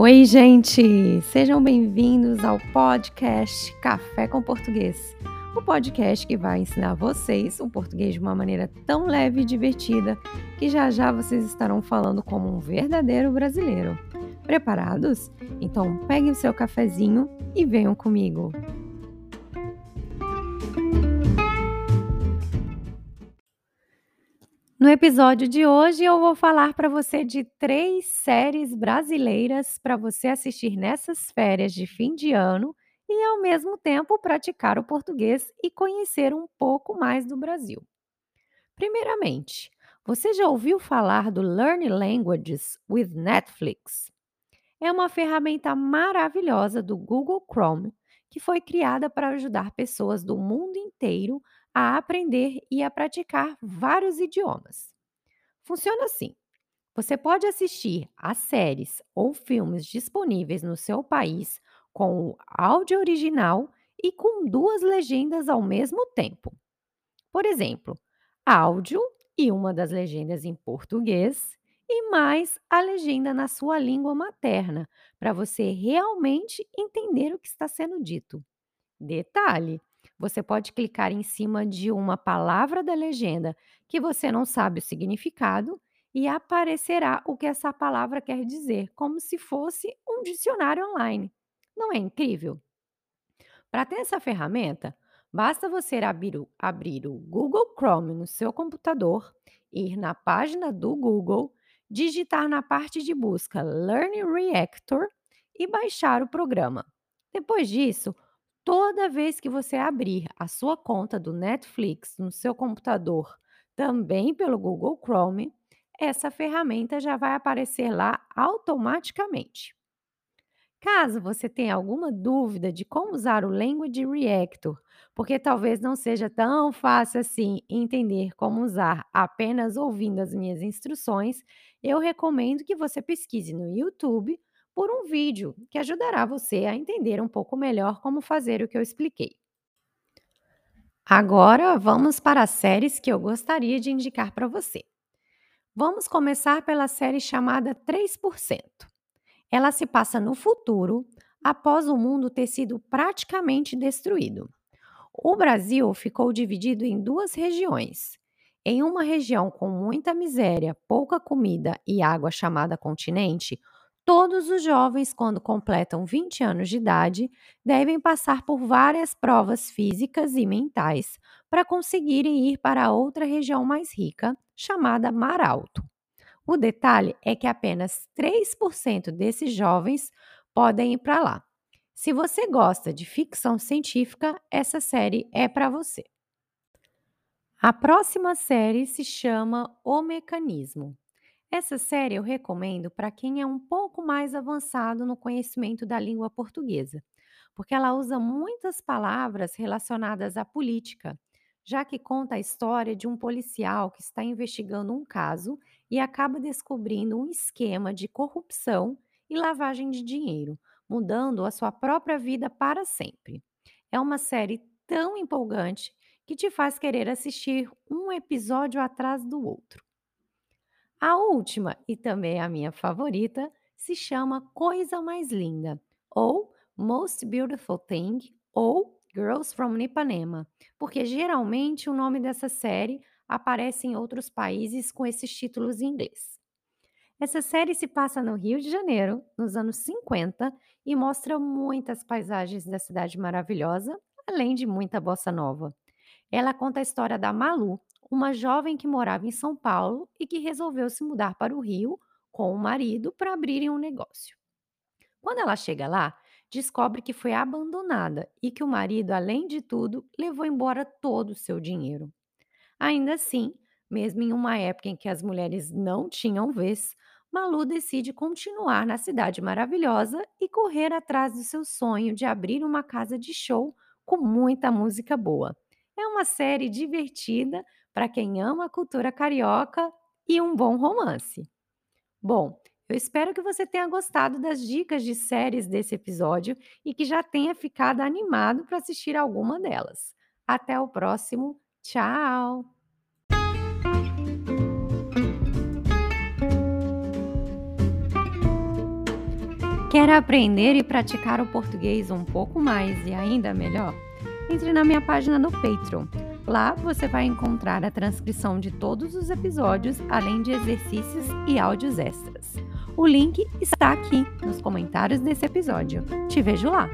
Oi, gente! Sejam bem-vindos ao podcast Café com Português. O podcast que vai ensinar vocês o português de uma maneira tão leve e divertida que já já vocês estarão falando como um verdadeiro brasileiro. Preparados? Então peguem o seu cafezinho e venham comigo. No episódio de hoje, eu vou falar para você de três séries brasileiras para você assistir nessas férias de fim de ano e, ao mesmo tempo, praticar o português e conhecer um pouco mais do Brasil. Primeiramente, você já ouviu falar do Learn Languages with Netflix? É uma ferramenta maravilhosa do Google Chrome que foi criada para ajudar pessoas do mundo inteiro a aprender e a praticar vários idiomas. Funciona assim: você pode assistir a séries ou filmes disponíveis no seu país com o áudio original e com duas legendas ao mesmo tempo. Por exemplo, áudio e uma das legendas em português e mais a legenda na sua língua materna, para você realmente entender o que está sendo dito. Detalhe: você pode clicar em cima de uma palavra da legenda que você não sabe o significado e aparecerá o que essa palavra quer dizer, como se fosse um dicionário online. Não é incrível? Para ter essa ferramenta, basta você abrir o, abrir o Google Chrome no seu computador, ir na página do Google, digitar na parte de busca Learn Reactor e baixar o programa. Depois disso, Toda vez que você abrir a sua conta do Netflix no seu computador, também pelo Google Chrome, essa ferramenta já vai aparecer lá automaticamente. Caso você tenha alguma dúvida de como usar o Language Reactor, porque talvez não seja tão fácil assim entender como usar apenas ouvindo as minhas instruções, eu recomendo que você pesquise no YouTube por um vídeo que ajudará você a entender um pouco melhor como fazer o que eu expliquei. Agora vamos para as séries que eu gostaria de indicar para você. Vamos começar pela série chamada 3%. Ela se passa no futuro, após o mundo ter sido praticamente destruído. O Brasil ficou dividido em duas regiões. Em uma região com muita miséria, pouca comida e água chamada continente, Todos os jovens, quando completam 20 anos de idade, devem passar por várias provas físicas e mentais para conseguirem ir para outra região mais rica, chamada Mar Alto. O detalhe é que apenas 3% desses jovens podem ir para lá. Se você gosta de ficção científica, essa série é para você. A próxima série se chama O Mecanismo. Essa série eu recomendo para quem é um pouco mais avançado no conhecimento da língua portuguesa, porque ela usa muitas palavras relacionadas à política, já que conta a história de um policial que está investigando um caso e acaba descobrindo um esquema de corrupção e lavagem de dinheiro, mudando a sua própria vida para sempre. É uma série tão empolgante que te faz querer assistir um episódio atrás do outro. A última, e também a minha favorita, se chama Coisa Mais Linda, ou Most Beautiful Thing, ou Girls from Ipanema, porque geralmente o nome dessa série aparece em outros países com esses títulos em inglês. Essa série se passa no Rio de Janeiro, nos anos 50, e mostra muitas paisagens da cidade maravilhosa, além de muita bossa nova. Ela conta a história da Malu, uma jovem que morava em São Paulo e que resolveu se mudar para o Rio com o marido para abrirem um negócio. Quando ela chega lá, descobre que foi abandonada e que o marido, além de tudo, levou embora todo o seu dinheiro. Ainda assim, mesmo em uma época em que as mulheres não tinham vez, Malu decide continuar na cidade maravilhosa e correr atrás do seu sonho de abrir uma casa de show com muita música boa. É uma série divertida para quem ama a cultura carioca e um bom romance. Bom, eu espero que você tenha gostado das dicas de séries desse episódio e que já tenha ficado animado para assistir alguma delas. Até o próximo. Tchau! Quer aprender e praticar o português um pouco mais e ainda melhor? Entre na minha página no Patreon. Lá você vai encontrar a transcrição de todos os episódios, além de exercícios e áudios extras. O link está aqui nos comentários desse episódio. Te vejo lá!